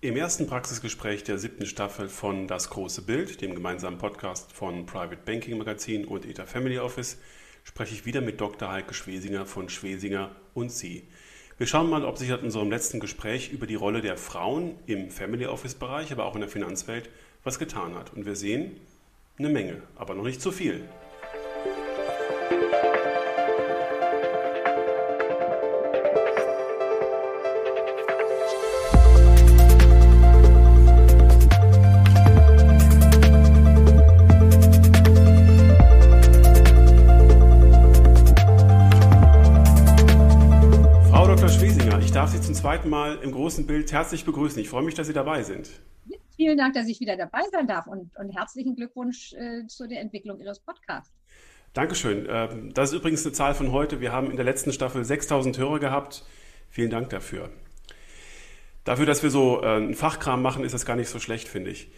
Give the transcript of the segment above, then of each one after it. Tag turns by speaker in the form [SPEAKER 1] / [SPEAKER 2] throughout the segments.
[SPEAKER 1] Im ersten Praxisgespräch der siebten Staffel von Das große Bild, dem gemeinsamen Podcast von Private Banking Magazin und ETA Family Office, spreche ich wieder mit Dr. Heike Schwesinger von Schwesinger und Sie. Wir schauen mal, ob sich in unserem letzten Gespräch über die Rolle der Frauen im Family Office Bereich, aber auch in der Finanzwelt was getan hat. Und wir sehen eine Menge, aber noch nicht zu viel. Zweiten Mal im großen Bild herzlich begrüßen. Ich freue mich, dass Sie dabei sind.
[SPEAKER 2] Vielen Dank, dass ich wieder dabei sein darf und, und herzlichen Glückwunsch äh, zu der Entwicklung Ihres Podcasts.
[SPEAKER 1] Dankeschön. Ähm, das ist übrigens eine Zahl von heute. Wir haben in der letzten Staffel 6000 Hörer gehabt. Vielen Dank dafür. Dafür, dass wir so äh, einen Fachkram machen, ist das gar nicht so schlecht, finde ich.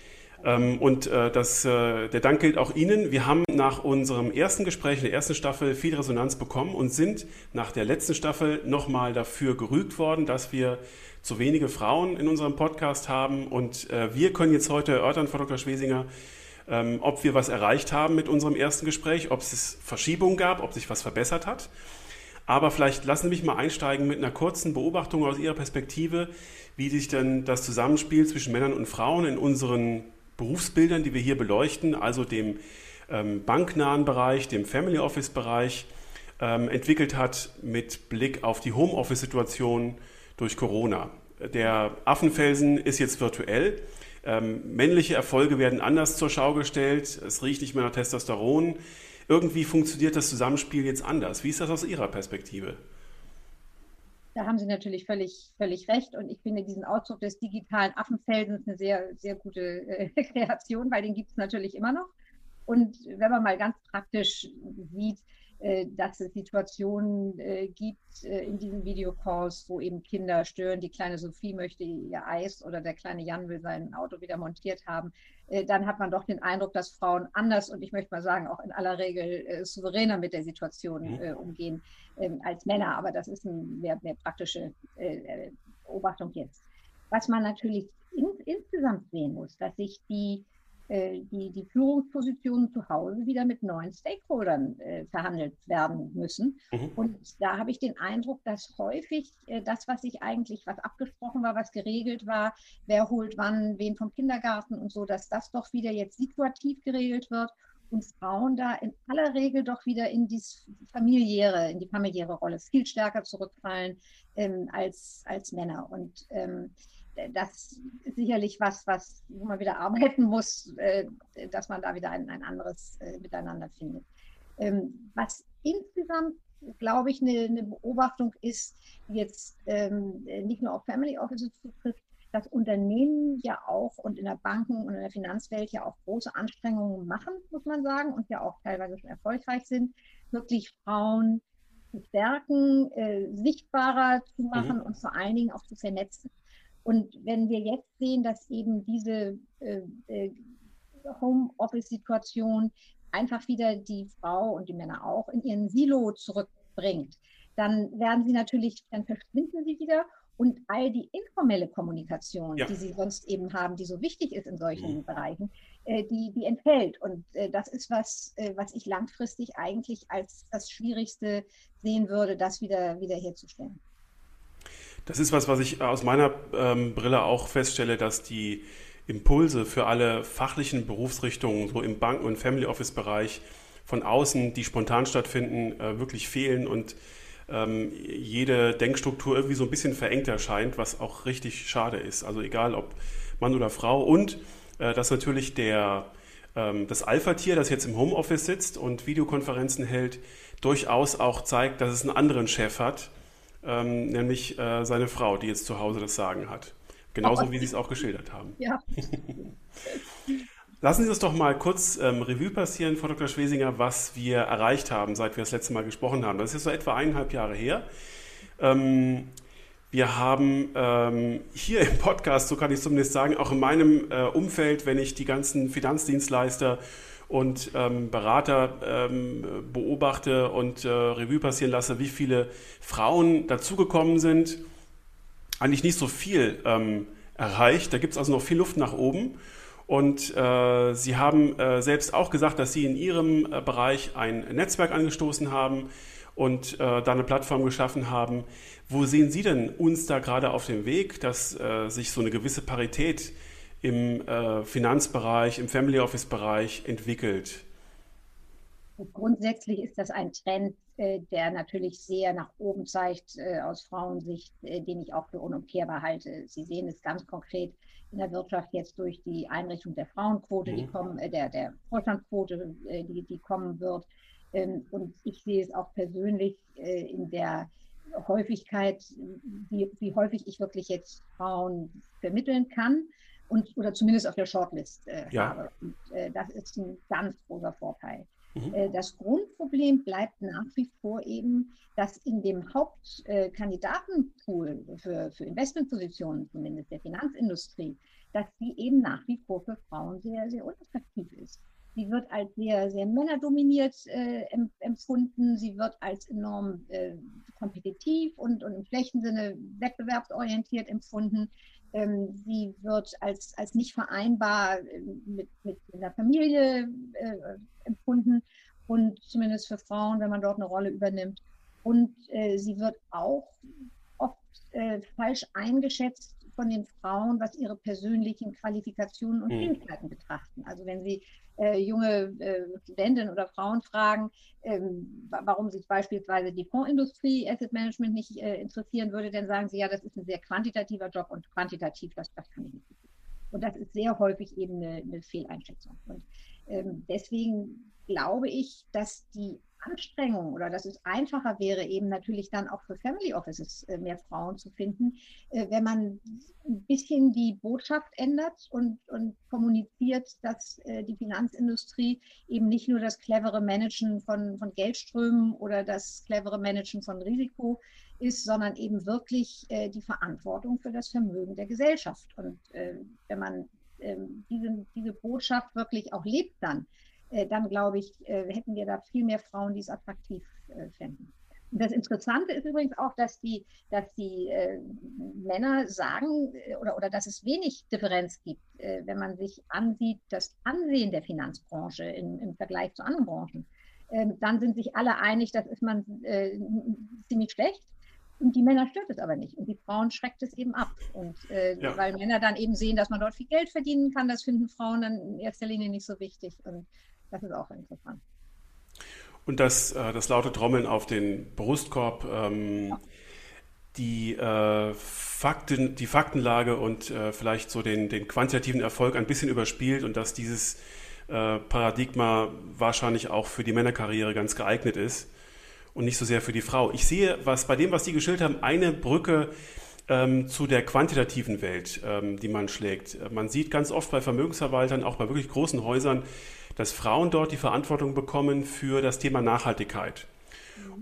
[SPEAKER 1] Ähm, und äh, das, äh, der Dank gilt auch Ihnen. Wir haben nach unserem ersten Gespräch in der ersten Staffel viel Resonanz bekommen und sind nach der letzten Staffel nochmal dafür gerügt worden, dass wir zu wenige Frauen in unserem Podcast haben. Und äh, wir können jetzt heute erörtern, Frau Dr. Schwesinger, ähm, ob wir was erreicht haben mit unserem ersten Gespräch, ob es Verschiebungen gab, ob sich was verbessert hat. Aber vielleicht lassen Sie mich mal einsteigen mit einer kurzen Beobachtung aus Ihrer Perspektive, wie sich denn das Zusammenspiel zwischen Männern und Frauen in unseren Berufsbildern, die wir hier beleuchten, also dem ähm, banknahen Bereich, dem Family Office Bereich, ähm, entwickelt hat mit Blick auf die Homeoffice-Situation durch Corona. Der Affenfelsen ist jetzt virtuell. Ähm, männliche Erfolge werden anders zur Schau gestellt. Es riecht nicht mehr nach Testosteron. Irgendwie funktioniert das Zusammenspiel jetzt anders. Wie ist das aus Ihrer Perspektive?
[SPEAKER 2] Da haben Sie natürlich völlig, völlig recht. Und ich finde diesen Ausdruck des digitalen Affenfelsens eine sehr, sehr gute äh, Kreation, weil den gibt es natürlich immer noch. Und wenn man mal ganz praktisch sieht, dass es Situationen äh, gibt äh, in diesen Videocalls, wo eben Kinder stören, die kleine Sophie möchte ihr Eis oder der kleine Jan will sein Auto wieder montiert haben, dann hat man doch den Eindruck, dass Frauen anders und ich möchte mal sagen, auch in aller Regel souveräner mit der Situation mhm. umgehen ähm, als Männer. Aber das ist eine mehr, mehr praktische Beobachtung jetzt. Was man natürlich in, insgesamt sehen muss, dass sich die äh, die, die Führungspositionen zu Hause wieder mit neuen Stakeholdern äh, verhandelt werden müssen. Mhm. Und da habe ich den Eindruck, dass häufig äh, das, was sich eigentlich, was abgesprochen war, was geregelt war, wer holt wann, wen vom Kindergarten und so, dass das doch wieder jetzt situativ geregelt wird und Frauen da in aller Regel doch wieder in die familiäre, in die familiäre Rolle viel stärker zurückfallen ähm, als, als Männer. Und ähm, das ist sicherlich was, was wo man wieder arbeiten muss, äh, dass man da wieder ein, ein anderes äh, Miteinander findet. Ähm, was insgesamt, glaube ich, eine, eine, Beobachtung ist, die jetzt ähm, nicht nur auf Family Offices zutrifft, dass Unternehmen ja auch und in der Banken- und in der Finanzwelt ja auch große Anstrengungen machen, muss man sagen, und ja auch teilweise schon erfolgreich sind, wirklich Frauen zu stärken, äh, sichtbarer zu machen mhm. und vor allen Dingen auch zu vernetzen. Und wenn wir jetzt sehen, dass eben diese äh, äh, Homeoffice-Situation einfach wieder die Frau und die Männer auch in ihren Silo zurückbringt, dann werden sie natürlich, dann verschwinden sie wieder und all die informelle Kommunikation, ja. die sie sonst eben haben, die so wichtig ist in solchen mhm. Bereichen, äh, die, die entfällt. Und äh, das ist was, äh, was ich langfristig eigentlich als das Schwierigste sehen würde, das wieder, wieder herzustellen.
[SPEAKER 1] Das ist was, was ich aus meiner ähm, Brille auch feststelle, dass die Impulse für alle fachlichen Berufsrichtungen, so im Banken- und Family Office-Bereich von außen, die spontan stattfinden, äh, wirklich fehlen und ähm, jede Denkstruktur irgendwie so ein bisschen verengt erscheint, was auch richtig schade ist. Also egal ob Mann oder Frau und äh, dass natürlich der, ähm, das Alpha-Tier, das jetzt im Homeoffice sitzt und Videokonferenzen hält, durchaus auch zeigt, dass es einen anderen Chef hat ähm, nämlich äh, seine Frau, die jetzt zu Hause das Sagen hat. Genauso oh, wie Sie es auch geschildert haben. Ja. Lassen Sie uns doch mal kurz ähm, Revue passieren, Frau Dr. Schwesinger, was wir erreicht haben, seit wir das letzte Mal gesprochen haben. Das ist so etwa eineinhalb Jahre her. Ähm, wir haben ähm, hier im Podcast, so kann ich zumindest sagen, auch in meinem äh, Umfeld, wenn ich die ganzen Finanzdienstleister und ähm, Berater ähm, beobachte und äh, Revue passieren lasse, wie viele Frauen dazugekommen sind, eigentlich nicht so viel ähm, erreicht. Da gibt es also noch viel Luft nach oben. Und äh, Sie haben äh, selbst auch gesagt, dass Sie in Ihrem äh, Bereich ein Netzwerk angestoßen haben und äh, da eine Plattform geschaffen haben. Wo sehen Sie denn uns da gerade auf dem Weg, dass äh, sich so eine gewisse Parität im äh, Finanzbereich, im Family Office Bereich entwickelt?
[SPEAKER 2] Grundsätzlich ist das ein Trend, äh, der natürlich sehr nach oben zeigt äh, aus Frauensicht, äh, den ich auch für unumkehrbar halte. Sie sehen es ganz konkret in der Wirtschaft jetzt durch die Einrichtung der Frauenquote, mhm. die kommen, der, der Vorstandsquote, die, die kommen wird. Ähm, und ich sehe es auch persönlich in der Häufigkeit, wie, wie häufig ich wirklich jetzt Frauen vermitteln kann und oder zumindest auf der Shortlist äh, ja. habe. Und, äh, das ist ein ganz großer Vorteil. Mhm. Äh, das Grundproblem bleibt nach wie vor eben, dass in dem Hauptkandidatenpool für, für Investmentpositionen, zumindest der Finanzindustrie, dass die eben nach wie vor für Frauen sehr, sehr unattraktiv ist. Sie wird als sehr, sehr männerdominiert äh, empfunden. Sie wird als enorm äh, kompetitiv und, und im schlechten Sinne wettbewerbsorientiert empfunden. Ähm, sie wird als, als nicht vereinbar äh, mit, mit einer Familie äh, empfunden und zumindest für Frauen, wenn man dort eine Rolle übernimmt. Und äh, sie wird auch oft äh, falsch eingeschätzt von den Frauen, was ihre persönlichen Qualifikationen und hm. Fähigkeiten betrachten. Also wenn Sie äh, junge äh, Studentinnen oder Frauen fragen, ähm, warum sich beispielsweise die Fondsindustrie, Asset Management nicht äh, interessieren würde, dann sagen sie, ja, das ist ein sehr quantitativer Job und quantitativ, das, das kann ich nicht. Und das ist sehr häufig eben eine, eine Fehleinschätzung. Und ähm, deswegen glaube ich, dass die Anstrengung oder dass es einfacher wäre, eben natürlich dann auch für Family Offices äh, mehr Frauen zu finden, äh, wenn man ein bisschen die Botschaft ändert und, und kommuniziert, dass äh, die Finanzindustrie eben nicht nur das clevere Managen von, von Geldströmen oder das clevere Managen von Risiko ist, sondern eben wirklich die Verantwortung für das Vermögen der Gesellschaft. Und wenn man ähm, diese, diese Botschaft wirklich auch lebt dann, dann glaube ich, äh, hätten wir da viel mehr Frauen, die es attraktiv äh, fänden. Und das Interessante ist übrigens auch, dass die, dass die äh, Männer sagen oder, oder dass es wenig Differenz gibt, äh, wenn man sich ansieht, das Ansehen der Finanzbranche in, im Vergleich zu anderen Branchen. Ähm, dann sind sich alle einig, das ist man äh, ziemlich schlecht. Und die Männer stört es aber nicht. Und die Frauen schreckt es eben ab. Und ja. weil Männer dann eben sehen, dass man dort viel Geld verdienen kann, das finden Frauen dann in erster Linie nicht so wichtig. Und das ist auch interessant.
[SPEAKER 1] Und das, äh, das laute Trommeln auf den Brustkorb, ähm, ja. die, äh, Fakten, die Faktenlage und äh, vielleicht so den, den quantitativen Erfolg ein bisschen überspielt und dass dieses äh, Paradigma wahrscheinlich auch für die Männerkarriere ganz geeignet ist und nicht so sehr für die Frau. Ich sehe, was bei dem, was Sie geschildert haben, eine Brücke ähm, zu der quantitativen Welt, ähm, die man schlägt. Man sieht ganz oft bei Vermögensverwaltern, auch bei wirklich großen Häusern, dass Frauen dort die Verantwortung bekommen für das Thema Nachhaltigkeit.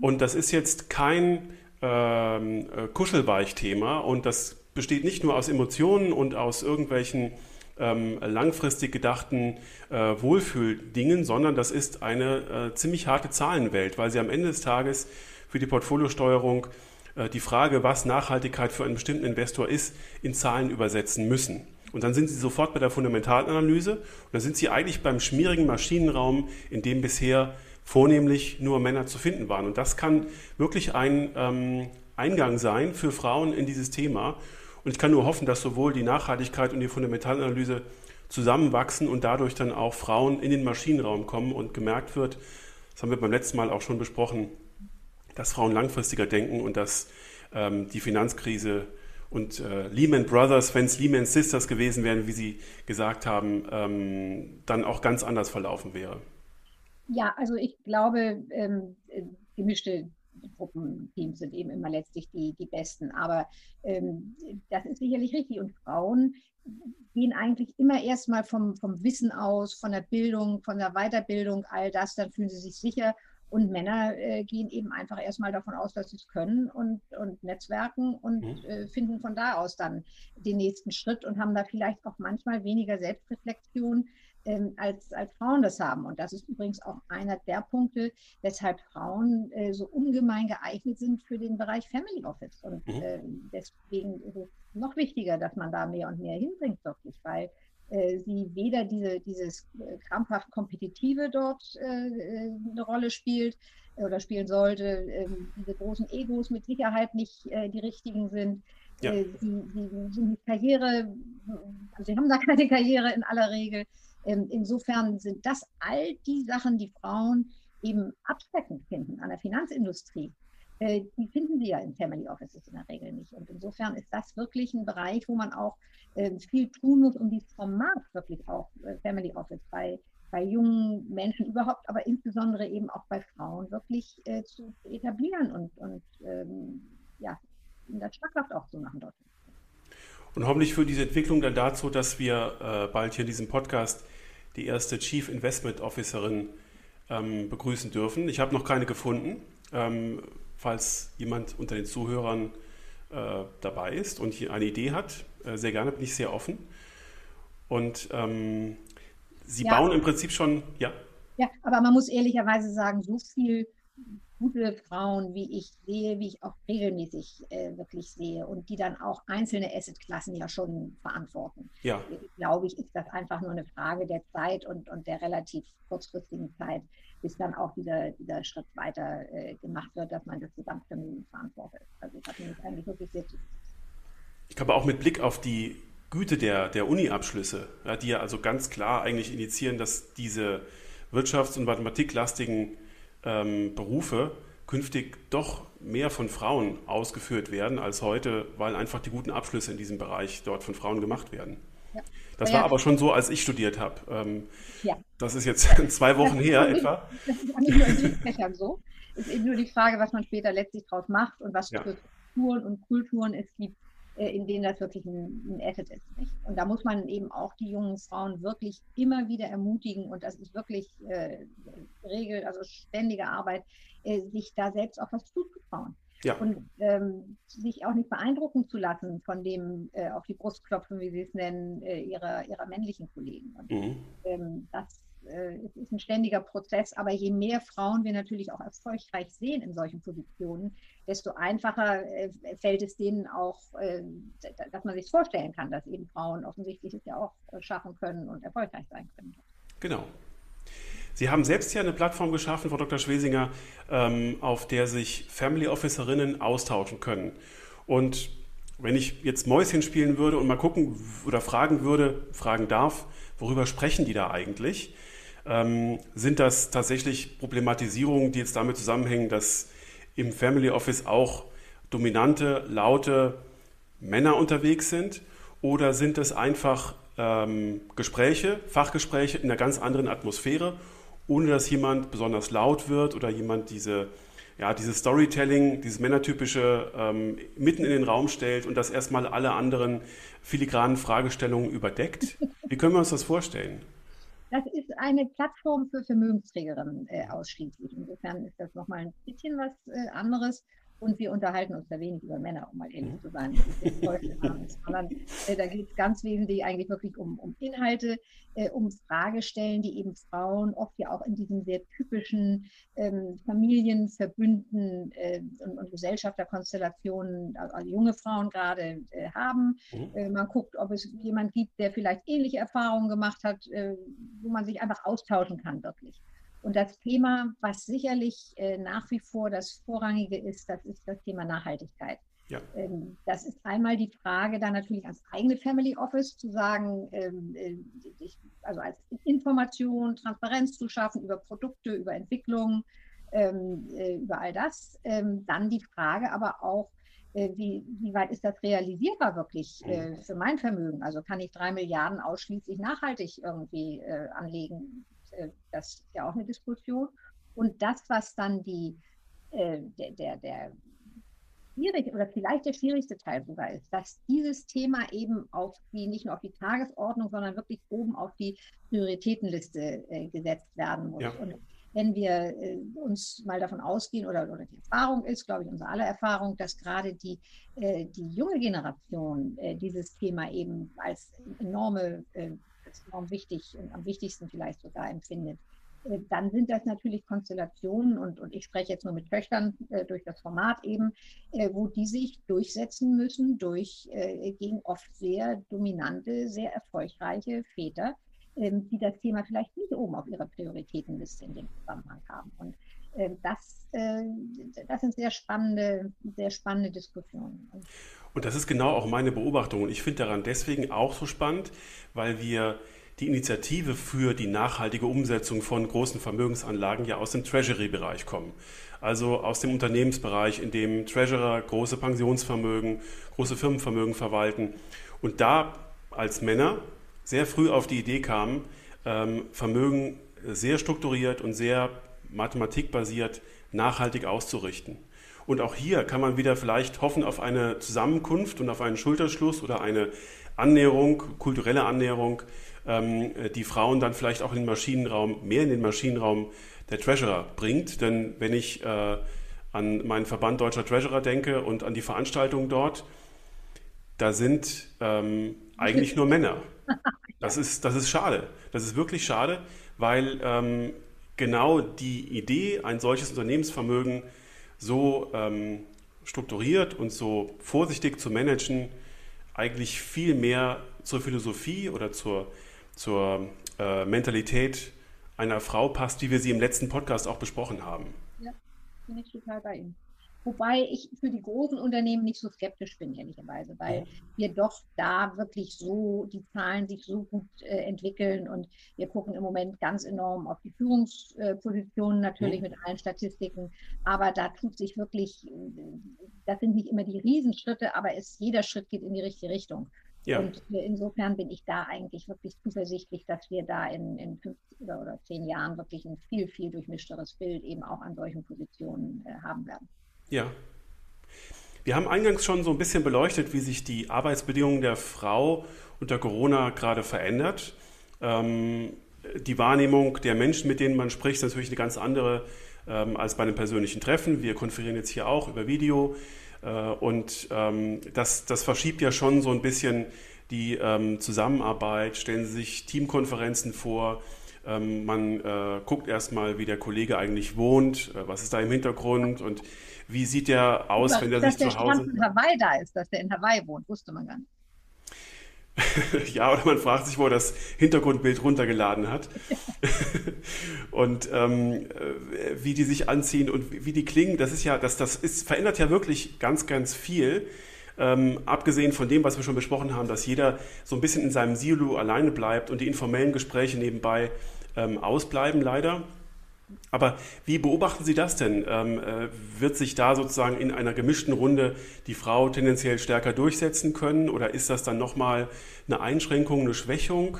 [SPEAKER 1] Und das ist jetzt kein ähm, äh, Kuschelweich-Thema und das besteht nicht nur aus Emotionen und aus irgendwelchen ähm, langfristig gedachten äh, Wohlfühldingen, sondern das ist eine äh, ziemlich harte Zahlenwelt, weil sie am Ende des Tages für die Portfoliosteuerung äh, die Frage, was Nachhaltigkeit für einen bestimmten Investor ist, in Zahlen übersetzen müssen. Und dann sind Sie sofort bei der Fundamentalanalyse und dann sind Sie eigentlich beim schmierigen Maschinenraum, in dem bisher vornehmlich nur Männer zu finden waren. Und das kann wirklich ein ähm, Eingang sein für Frauen in dieses Thema. Und ich kann nur hoffen, dass sowohl die Nachhaltigkeit und die Fundamentalanalyse zusammenwachsen und dadurch dann auch Frauen in den Maschinenraum kommen und gemerkt wird, das haben wir beim letzten Mal auch schon besprochen, dass Frauen langfristiger denken und dass ähm, die Finanzkrise und äh, Lehman Brothers, wenn es Lehman Sisters gewesen wären, wie Sie gesagt haben, ähm, dann auch ganz anders verlaufen wäre.
[SPEAKER 2] Ja, also ich glaube, ähm, gemischte Gruppenteams sind eben immer letztlich die, die besten. Aber ähm, das ist sicherlich richtig. Und Frauen gehen eigentlich immer erstmal vom, vom Wissen aus, von der Bildung, von der Weiterbildung, all das, dann fühlen sie sich sicher und Männer äh, gehen eben einfach erstmal davon aus, dass sie es können und, und netzwerken und mhm. äh, finden von da aus dann den nächsten Schritt und haben da vielleicht auch manchmal weniger Selbstreflexion, ähm, als, als Frauen das haben. Und das ist übrigens auch einer der Punkte, weshalb Frauen äh, so ungemein geeignet sind für den Bereich Family Office. Und mhm. äh, deswegen ist es noch wichtiger, dass man da mehr und mehr hinbringt, wirklich, weil sie weder diese, dieses äh, krampfhaft Kompetitive dort äh, eine Rolle spielt oder spielen sollte, ähm, diese großen Egos mit Sicherheit nicht die richtigen sind. Ja. Sie, sie, sie Karriere, also sie haben da keine Karriere in aller Regel. Ähm, insofern sind das all die Sachen, die Frauen eben abschreckend finden an der Finanzindustrie. Äh, die finden sie ja in Family Offices in der Regel nicht. Und insofern ist das wirklich ein Bereich, wo man auch ähm, viel tun muss, um dieses Format wirklich auch äh, Family Office bei, bei jungen Menschen überhaupt, aber insbesondere eben auch bei Frauen wirklich äh, zu etablieren und, und ähm, ja, in der schmackhaft auch zu machen dort.
[SPEAKER 1] Und hoffentlich führt diese Entwicklung dann dazu, dass wir äh, bald hier in diesem Podcast die erste Chief Investment Officerin ähm, begrüßen dürfen. Ich habe noch keine gefunden. Ähm, falls jemand unter den Zuhörern äh, dabei ist und hier eine Idee hat, äh, sehr gerne, bin ich sehr offen. Und ähm, Sie ja. bauen im Prinzip schon, ja.
[SPEAKER 2] Ja, aber man muss ehrlicherweise sagen, so viel gute Frauen, wie ich sehe, wie ich auch regelmäßig äh, wirklich sehe und die dann auch einzelne Assetklassen ja schon verantworten. Ja. Glaube ich, ist das einfach nur eine Frage der Zeit und, und der relativ kurzfristigen Zeit, bis dann auch dieser, dieser Schritt weiter äh, gemacht wird, dass man das Gesamtvermögen verantwortet. Also ich habe mich eigentlich wirklich sehr
[SPEAKER 1] Ich glaube auch mit Blick auf die Güte der, der Uni-Abschlüsse, ja, die ja also ganz klar eigentlich initiieren, dass diese wirtschafts- und mathematiklastigen ähm, Berufe künftig doch mehr von Frauen ausgeführt werden als heute, weil einfach die guten Abschlüsse in diesem Bereich dort von Frauen gemacht werden. Ja. Das ja, war aber schon so, als ich studiert habe. Ähm, ja. Das ist jetzt zwei Wochen her etwa. Das ist auch nicht nur
[SPEAKER 2] in Fächern so. Es ist eben nur die Frage, was man später letztlich daraus macht und was für Strukturen und Kulturen es gibt, äh, in denen das wirklich ein, ein Asset ist. Nicht? Und da muss man eben auch die jungen Frauen wirklich immer wieder ermutigen und das ist wirklich äh, Regel, also ständige Arbeit, äh, sich da selbst auch was zuzutrauen. Ja. Und ähm, sich auch nicht beeindrucken zu lassen von dem äh, auf die Brust klopfen, wie Sie es nennen, äh, ihrer, ihrer männlichen Kollegen. Und, mhm. ähm, das äh, ist ein ständiger Prozess, aber je mehr Frauen wir natürlich auch erfolgreich sehen in solchen Positionen, desto einfacher äh, fällt es denen auch, äh, dass man sich vorstellen kann, dass eben Frauen offensichtlich es ja auch äh, schaffen können und erfolgreich sein können.
[SPEAKER 1] Genau. Sie haben selbst ja eine Plattform geschaffen, Frau Dr. Schwesinger, ähm, auf der sich Family Officerinnen austauschen können. Und wenn ich jetzt Mäuschen spielen würde und mal gucken oder fragen würde, fragen darf, worüber sprechen die da eigentlich? Ähm, sind das tatsächlich Problematisierungen, die jetzt damit zusammenhängen, dass im Family Office auch dominante, laute Männer unterwegs sind? Oder sind es einfach ähm, Gespräche, Fachgespräche in einer ganz anderen Atmosphäre ohne dass jemand besonders laut wird oder jemand diese, ja, dieses Storytelling, dieses Männertypische ähm, mitten in den Raum stellt und das erstmal alle anderen filigranen Fragestellungen überdeckt. Wie können wir uns das vorstellen?
[SPEAKER 2] Das ist eine Plattform für Vermögensträgerinnen äh, ausschließlich. Insofern ist das nochmal ein bisschen was äh, anderes. Und wir unterhalten uns da wenig über Männer, um mal ehrlich mhm. zu sein. Sondern äh, da geht es ganz wesentlich eigentlich wirklich um, um Inhalte, äh, um Fragestellen, die eben Frauen oft ja auch in diesen sehr typischen ähm, Familienverbünden äh, und, und, Gesellschafterkonstellationen, also junge Frauen gerade äh, haben. Mhm. Äh, man guckt, ob es jemand gibt, der vielleicht ähnliche Erfahrungen gemacht hat, äh, wo man sich einfach austauschen kann, wirklich. Und das Thema, was sicherlich äh, nach wie vor das Vorrangige ist, das ist das Thema Nachhaltigkeit. Ja. Ähm, das ist einmal die Frage, dann natürlich als eigene Family Office zu sagen, ähm, äh, ich, also als Information, Transparenz zu schaffen über Produkte, über Entwicklung, ähm, äh, über all das. Ähm, dann die Frage aber auch, äh, wie, wie, weit ist das realisierbar wirklich äh, mhm. für mein Vermögen? Also kann ich drei Milliarden ausschließlich nachhaltig irgendwie äh, anlegen? Äh, das ist ja auch eine Diskussion. Und das, was dann die, äh, der, der, der schwierig oder vielleicht der schwierigste Teil sogar ist, dass dieses Thema eben auf die, nicht nur auf die Tagesordnung, sondern wirklich oben auf die Prioritätenliste äh, gesetzt werden muss. Ja. Und wenn wir äh, uns mal davon ausgehen, oder, oder die Erfahrung ist, glaube ich, unsere aller Erfahrung, dass gerade die, äh, die junge Generation dieses Thema eben als enorme als enorm wichtig und am wichtigsten vielleicht sogar empfindet. Äh, dann sind das natürlich Konstellationen und, und ich spreche jetzt nur mit Töchtern äh, durch das Format eben, äh, wo die sich durchsetzen müssen durch äh, gegen oft sehr dominante, sehr erfolgreiche Väter, ähm, die das Thema vielleicht nicht oben auf ihrer Prioritätenliste in dem Zusammenhang haben. Und das, äh, das sind sehr spannende, sehr spannende Diskussionen.
[SPEAKER 1] Und das ist genau auch meine Beobachtung. Und ich finde daran deswegen auch so spannend, weil wir die Initiative für die nachhaltige Umsetzung von großen Vermögensanlagen ja aus dem Treasury-Bereich kommen. Also aus dem Unternehmensbereich, in dem Treasurer große Pensionsvermögen, große Firmenvermögen verwalten. Und da als Männer sehr früh auf die Idee kamen, ähm, Vermögen sehr strukturiert und sehr mathematikbasiert nachhaltig auszurichten. Und auch hier kann man wieder vielleicht hoffen auf eine Zusammenkunft und auf einen Schulterschluss oder eine Annäherung, kulturelle Annäherung ähm, die Frauen dann vielleicht auch in den Maschinenraum, mehr in den Maschinenraum der Treasurer bringt. Denn wenn ich äh, an meinen Verband Deutscher Treasurer denke und an die Veranstaltungen dort, da sind ähm, eigentlich nur Männer. Das ist, das ist schade. Das ist wirklich schade, weil ähm, genau die Idee, ein solches Unternehmensvermögen so ähm, strukturiert und so vorsichtig zu managen, eigentlich viel mehr zur Philosophie oder zur zur äh, Mentalität einer Frau passt, wie wir sie im letzten Podcast auch besprochen haben. Ja,
[SPEAKER 2] bin ich total bei Ihnen. Wobei ich für die großen Unternehmen nicht so skeptisch bin, ehrlicherweise, weil wir doch da wirklich so, die Zahlen sich so gut äh, entwickeln und wir gucken im Moment ganz enorm auf die Führungspositionen natürlich oh. mit allen Statistiken, aber da tut sich wirklich, das sind nicht immer die Riesenschritte, aber es, jeder Schritt geht in die richtige Richtung. Ja. Und insofern bin ich da eigentlich wirklich zuversichtlich, dass wir da in, in fünf oder, oder zehn Jahren wirklich ein viel, viel durchmischteres Bild eben auch an solchen Positionen äh, haben werden.
[SPEAKER 1] Ja. Wir haben eingangs schon so ein bisschen beleuchtet, wie sich die Arbeitsbedingungen der Frau unter Corona gerade verändert. Ähm, die Wahrnehmung der Menschen, mit denen man spricht, ist natürlich eine ganz andere ähm, als bei einem persönlichen Treffen. Wir konferieren jetzt hier auch über Video. Äh, und ähm, das, das verschiebt ja schon so ein bisschen die ähm, Zusammenarbeit. Stellen Sie sich Teamkonferenzen vor. Ähm, man äh, guckt erstmal, wie der Kollege eigentlich wohnt, äh, was ist da im Hintergrund und wie sieht der aus, dass, wenn der sich zu Hause... Dass der
[SPEAKER 2] in Hawaii da ist, dass der in Hawaii wohnt, wusste man gar nicht.
[SPEAKER 1] ja, oder man fragt sich, wo er das Hintergrundbild runtergeladen hat. und ähm, äh, wie die sich anziehen und wie die klingen, das ist ja, das, das ist, verändert ja wirklich ganz, ganz viel. Ähm, abgesehen von dem, was wir schon besprochen haben, dass jeder so ein bisschen in seinem Silo alleine bleibt und die informellen Gespräche nebenbei ähm, ausbleiben, leider. Aber wie beobachten Sie das denn? Ähm, äh, wird sich da sozusagen in einer gemischten Runde die Frau tendenziell stärker durchsetzen können oder ist das dann nochmal eine Einschränkung, eine Schwächung?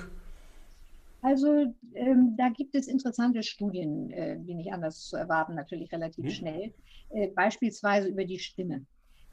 [SPEAKER 2] Also ähm, da gibt es interessante Studien, äh, wie nicht anders zu erwarten, natürlich relativ hm. schnell, äh, beispielsweise über die Stimme.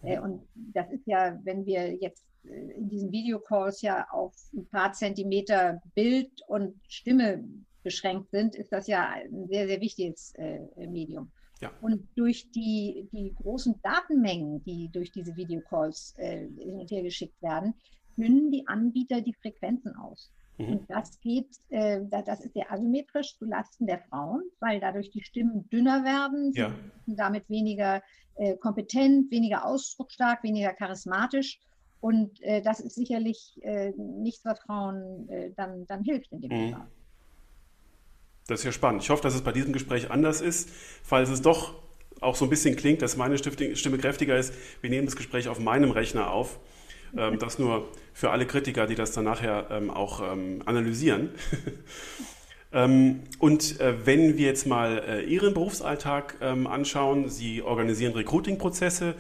[SPEAKER 2] Äh, und das ist ja, wenn wir jetzt äh, in diesen Videocalls ja auf ein paar Zentimeter Bild und Stimme beschränkt sind, ist das ja ein sehr, sehr wichtiges äh, Medium. Ja. Und durch die, die großen Datenmengen, die durch diese Videocalls äh, hin und her geschickt werden, dünnen die Anbieter die Frequenzen aus. Mhm. Und das geht, äh, das ist sehr asymmetrisch zulasten der Frauen, weil dadurch die Stimmen dünner werden, ja. damit weniger äh, kompetent, weniger ausdrucksstark, weniger charismatisch. Und äh, das ist sicherlich äh, nichts, was Frauen äh, dann, dann hilft in dem mhm. Fall.
[SPEAKER 1] Das ist ja spannend. Ich hoffe, dass es bei diesem Gespräch anders ist, falls es doch auch so ein bisschen klingt, dass meine Stimme kräftiger ist. Wir nehmen das Gespräch auf meinem Rechner auf. Ähm, das nur für alle Kritiker, die das dann nachher ähm, auch ähm, analysieren. und äh, wenn wir jetzt mal äh, Ihren Berufsalltag anschauen, Sie organisieren Recruiting-Prozesse,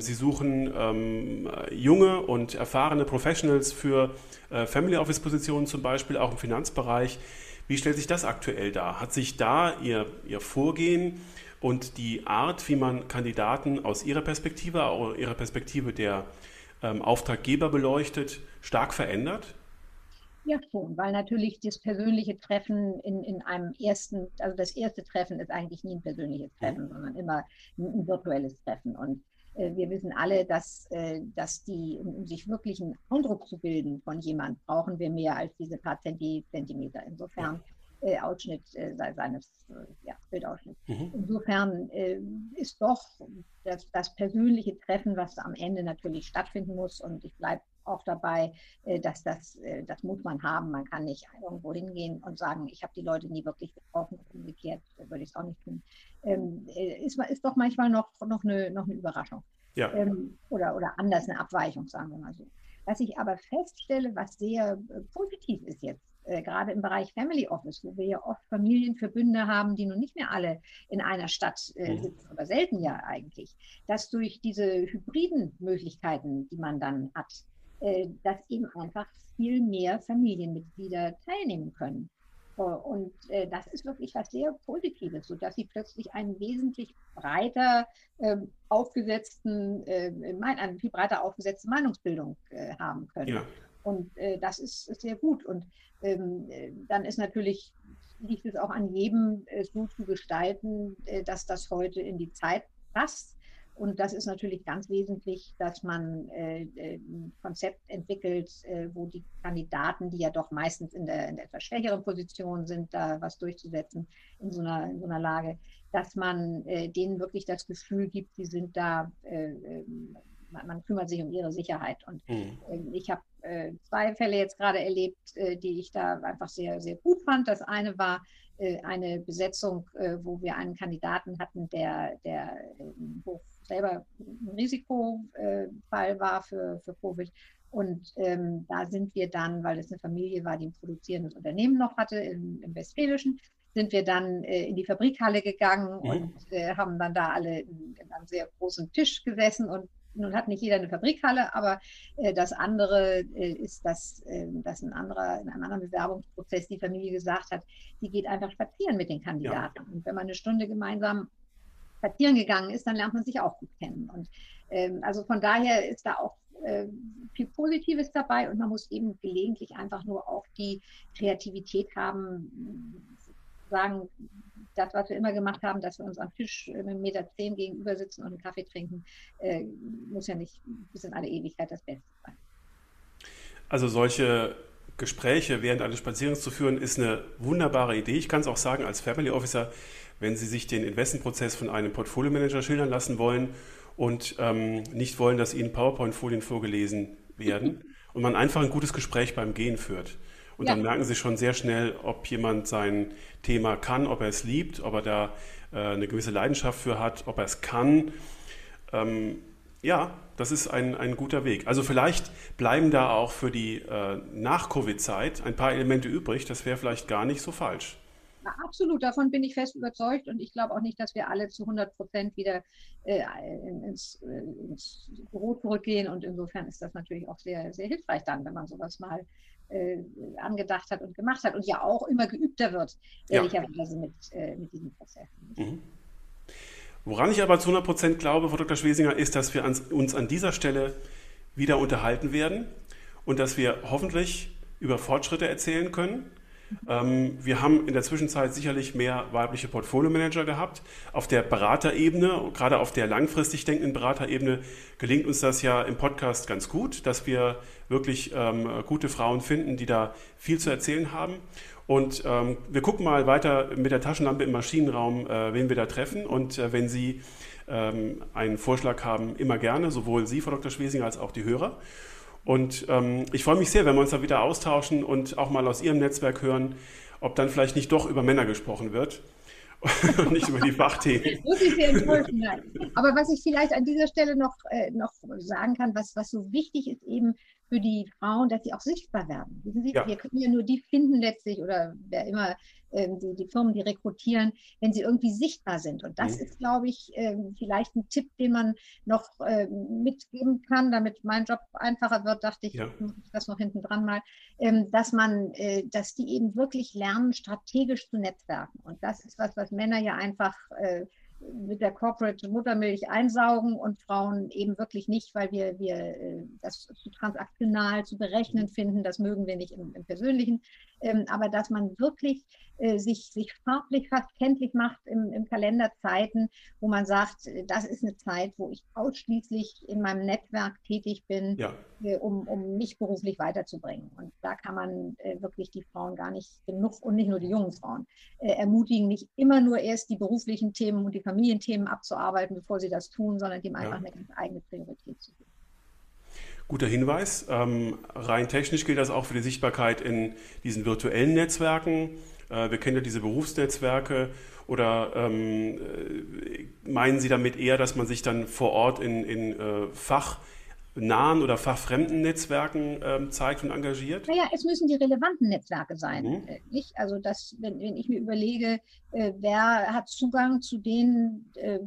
[SPEAKER 1] Sie suchen junge und erfahrene Professionals für äh, Family Office-Positionen zum Beispiel, auch im Finanzbereich. Wie stellt sich das aktuell dar? Hat sich da Ihr, Ihr Vorgehen und die Art, wie man Kandidaten aus Ihrer Perspektive, auch Ihrer Perspektive der ähm, Auftraggeber beleuchtet, stark verändert?
[SPEAKER 2] Ja, schon, weil natürlich das persönliche Treffen in, in einem ersten, also das erste Treffen ist eigentlich nie ein persönliches Treffen, sondern immer ein, ein, virtuelles Treffen. Und wir wissen alle, dass, äh, dass die, um sich wirklich einen Eindruck zu bilden von jemand, brauchen wir mehr als diese paar Zentimeter. Insofern äh, Ausschnitt seines ja, Bildausschnitts. Mhm. Insofern ist doch das, das persönliche Treffen, was am Ende natürlich stattfinden muss. Und ich bleibe auch dabei, dass das, das muss man haben. Man kann nicht irgendwo hingehen und sagen, ich habe die Leute nie wirklich getroffen. Umgekehrt würde ich es auch nicht tun ähm, äh, ist, ist doch manchmal noch, noch, eine, noch eine Überraschung. Ja. Ähm, oder, oder anders eine Abweichung, sagen wir mal so. Was ich aber feststelle, was sehr äh, positiv ist jetzt, äh, gerade im Bereich Family Office, wo wir ja oft Familienverbünde haben, die nun nicht mehr alle in einer Stadt äh, mhm. sitzen, oder selten ja eigentlich, dass durch diese hybriden Möglichkeiten, die man dann hat, äh, dass eben einfach viel mehr Familienmitglieder teilnehmen können. Und äh, das ist wirklich was sehr Positives, sodass sie plötzlich einen wesentlich breiter ähm, aufgesetzten, äh, eine viel breiter aufgesetzte Meinungsbildung äh, haben können. Ja. Und äh, das ist, sehr gut. Und ähm, äh, dann ist natürlich, liegt es auch an jedem, es so zu gestalten, äh, dass das heute in die Zeit passt und das ist natürlich ganz wesentlich, dass man äh, äh, ein Konzept entwickelt, äh, wo die Kandidaten, die ja doch meistens in der, in der etwas schwächeren Position sind, da was durchzusetzen in so einer, in so einer Lage, dass man äh, denen wirklich das Gefühl gibt, sie sind da, äh, ähm, man, man, kümmert sich um ihre Sicherheit. Und mhm. Ähm, ich habe äh, zwei Fälle jetzt gerade erlebt, die ich da einfach sehr, sehr gut fand. Das eine war, eine Besetzung, wo wir einen Kandidaten hatten, der, der ähm, hoch selber ein Risikofall war für, für Covid. Und ähm, da sind wir dann, weil es eine Familie war, die ein produzierendes Unternehmen noch hatte im, im Westfälischen, sind wir dann äh, in die Fabrikhalle gegangen mhm. und äh, haben dann da alle in, in, einem sehr großen Tisch gesessen und nun hat nicht jeder eine Fabrikhalle, aber äh, das andere äh, ist, dass, ähm, dass ein anderer, in einem anderen Bewerbungsprozess die Familie gesagt hat, die geht einfach spazieren mit den Kandidaten. Ja. Und wenn man eine Stunde gemeinsam spazieren gegangen ist, dann lernt man sich auch gut kennen. Und ähm, also von daher ist da auch äh, viel Positives dabei und man muss eben gelegentlich einfach nur auch die Kreativität haben, sagen, das, was wir immer gemacht haben, dass wir uns am Tisch mit einem Meter zehn gegenüber sitzen und einen Kaffee trinken, äh, muss ja nicht bis in alle Ewigkeit das Beste sein.
[SPEAKER 1] Also solche Gespräche während eines Spazierens zu führen, ist eine wunderbare Idee. Ich kann es auch sagen, als Family Officer wenn Sie sich den Investmentprozess von einem Portfolio-Manager schildern lassen wollen und ähm, nicht wollen, dass Ihnen PowerPoint-Folien vorgelesen werden und man einfach ein gutes Gespräch beim Gehen führt. Und ja. dann merken Sie schon sehr schnell, ob jemand sein Thema kann, ob er es liebt, ob er da äh, eine gewisse Leidenschaft für hat, ob er es kann. Ähm, ja, das ist ein, ein guter Weg. Also vielleicht bleiben da auch für die äh, Nach-Covid-Zeit ein paar Elemente übrig. Das wäre vielleicht gar nicht so falsch.
[SPEAKER 2] Absolut, davon bin ich fest überzeugt und ich glaube auch nicht, dass wir alle zu 100 Prozent wieder äh, ins, äh, ins, Büro zurückgehen und insofern ist das natürlich auch sehr, sehr hilfreich dann, wenn man sowas mal äh, angedacht hat und gemacht hat und ja auch immer geübter wird, ehrlicherweise ja. mit, äh, mit diesen Prozessen. Mhm.
[SPEAKER 1] Woran ich aber zu 100 Prozent glaube, Frau Dr. Schwesinger, ist, dass wir uns an dieser Stelle wieder unterhalten werden und dass wir hoffentlich über Fortschritte erzählen können ähm, wir haben in der Zwischenzeit sicherlich mehr weibliche Portfolio-Manager gehabt. Auf der Beraterebene, gerade auf der langfristig denkenden Beraterebene, gelingt uns das ja im Podcast ganz gut, dass wir wirklich ähm, gute Frauen finden, die da viel zu erzählen haben. Und ähm, wir gucken mal weiter mit der Taschenlampe im Maschinenraum, äh, wen wir da treffen. Und äh, wenn Sie ähm, einen Vorschlag haben, immer gerne, sowohl Sie, Frau Dr. Schwesinger, als auch die Hörer. Und ähm, ich freue mich sehr, wenn wir uns da wieder austauschen und auch mal aus Ihrem Netzwerk hören, ob dann vielleicht nicht doch über Männer gesprochen wird und nicht über die Fachthemen.
[SPEAKER 2] Muss ich sehr enttäuschen, nein. Aber was ich vielleicht an dieser Stelle noch, äh, noch sagen kann, was, was so wichtig ist eben für die Frauen, dass sie auch sichtbar werden. Sie, ja. wir können ja nur die finden letztlich oder wer immer ähm, die, die Firmen, die rekrutieren, wenn sie irgendwie sichtbar sind. Und das mhm. ist, glaube ich, ähm, vielleicht ein Tipp, den man noch ähm, mitgeben kann, damit mein Job einfacher wird, dachte ich, ja. das noch hinten dran mal, dass man, äh, dass die eben wirklich lernen, strategisch zu netzwerken. Und das ist was, was Männer ja einfach äh, mit der Corporate Muttermilch einsaugen und Frauen eben wirklich nicht, weil wir, wir äh, das zu transaktional zu berechnen finden. Das mögen wir nicht im, im Persönlichen. Ähm, aber dass man wirklich äh, sich, sich farblich fast kenntlich macht im, im Kalenderzeiten, wo man sagt, äh, das ist eine Zeit, wo ich ausschließlich in meinem Netzwerk tätig bin, ja. äh, um, um mich beruflich weiterzubringen. Und da kann man äh, wirklich die Frauen gar nicht genug und nicht nur die jungen Frauen äh, ermutigen, nicht immer nur erst die beruflichen Themen und die Familienthemen abzuarbeiten, bevor sie das tun, sondern dem einfach ja. eine ganz eigene Priorität zu geben.
[SPEAKER 1] Guter Hinweis. Ähm, rein technisch gilt das auch für die Sichtbarkeit in diesen virtuellen Netzwerken. Äh, wir kennen ja diese Berufsnetzwerke. Oder ähm, äh, meinen Sie damit eher, dass man sich dann vor Ort in, in äh, fachnahen oder fachfremden Netzwerken ähm, zeigt und engagiert?
[SPEAKER 2] Naja, es müssen die relevanten Netzwerke sein. Mhm. Äh, nicht? Also, das, wenn, wenn ich mir überlege, äh, wer hat Zugang zu den äh,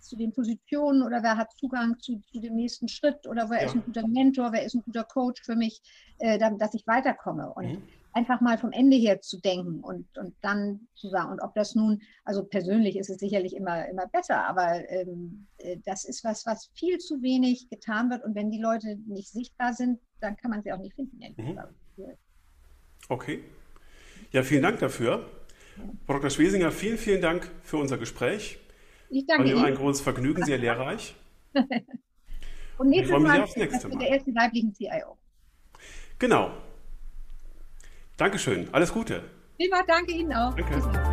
[SPEAKER 2] zu den Positionen oder wer hat Zugang zu, zu dem nächsten Schritt oder wer ja. ist ein guter Mentor, wer ist ein guter Coach für mich, äh, dass ich weiterkomme. Und mhm. einfach mal vom Ende her zu denken und, und dann zu sagen, und ob das nun, also persönlich ist es sicherlich immer, immer besser, aber ähm, äh, das ist was, was viel zu wenig getan wird. Und wenn die Leute nicht sichtbar sind, dann kann man sie auch nicht finden. Mhm.
[SPEAKER 1] Okay. Ja, vielen Dank dafür. Frau Dr. Schwesinger, vielen, vielen Dank für unser Gespräch. Ich danke mir ein großes Vergnügen, sehr lehrreich.
[SPEAKER 2] Und nächstes Mal aufs nächste Mal. der ersten weiblichen CIO.
[SPEAKER 1] Genau. Dankeschön. Alles Gute.
[SPEAKER 2] Vielen danke Ihnen auch. Danke.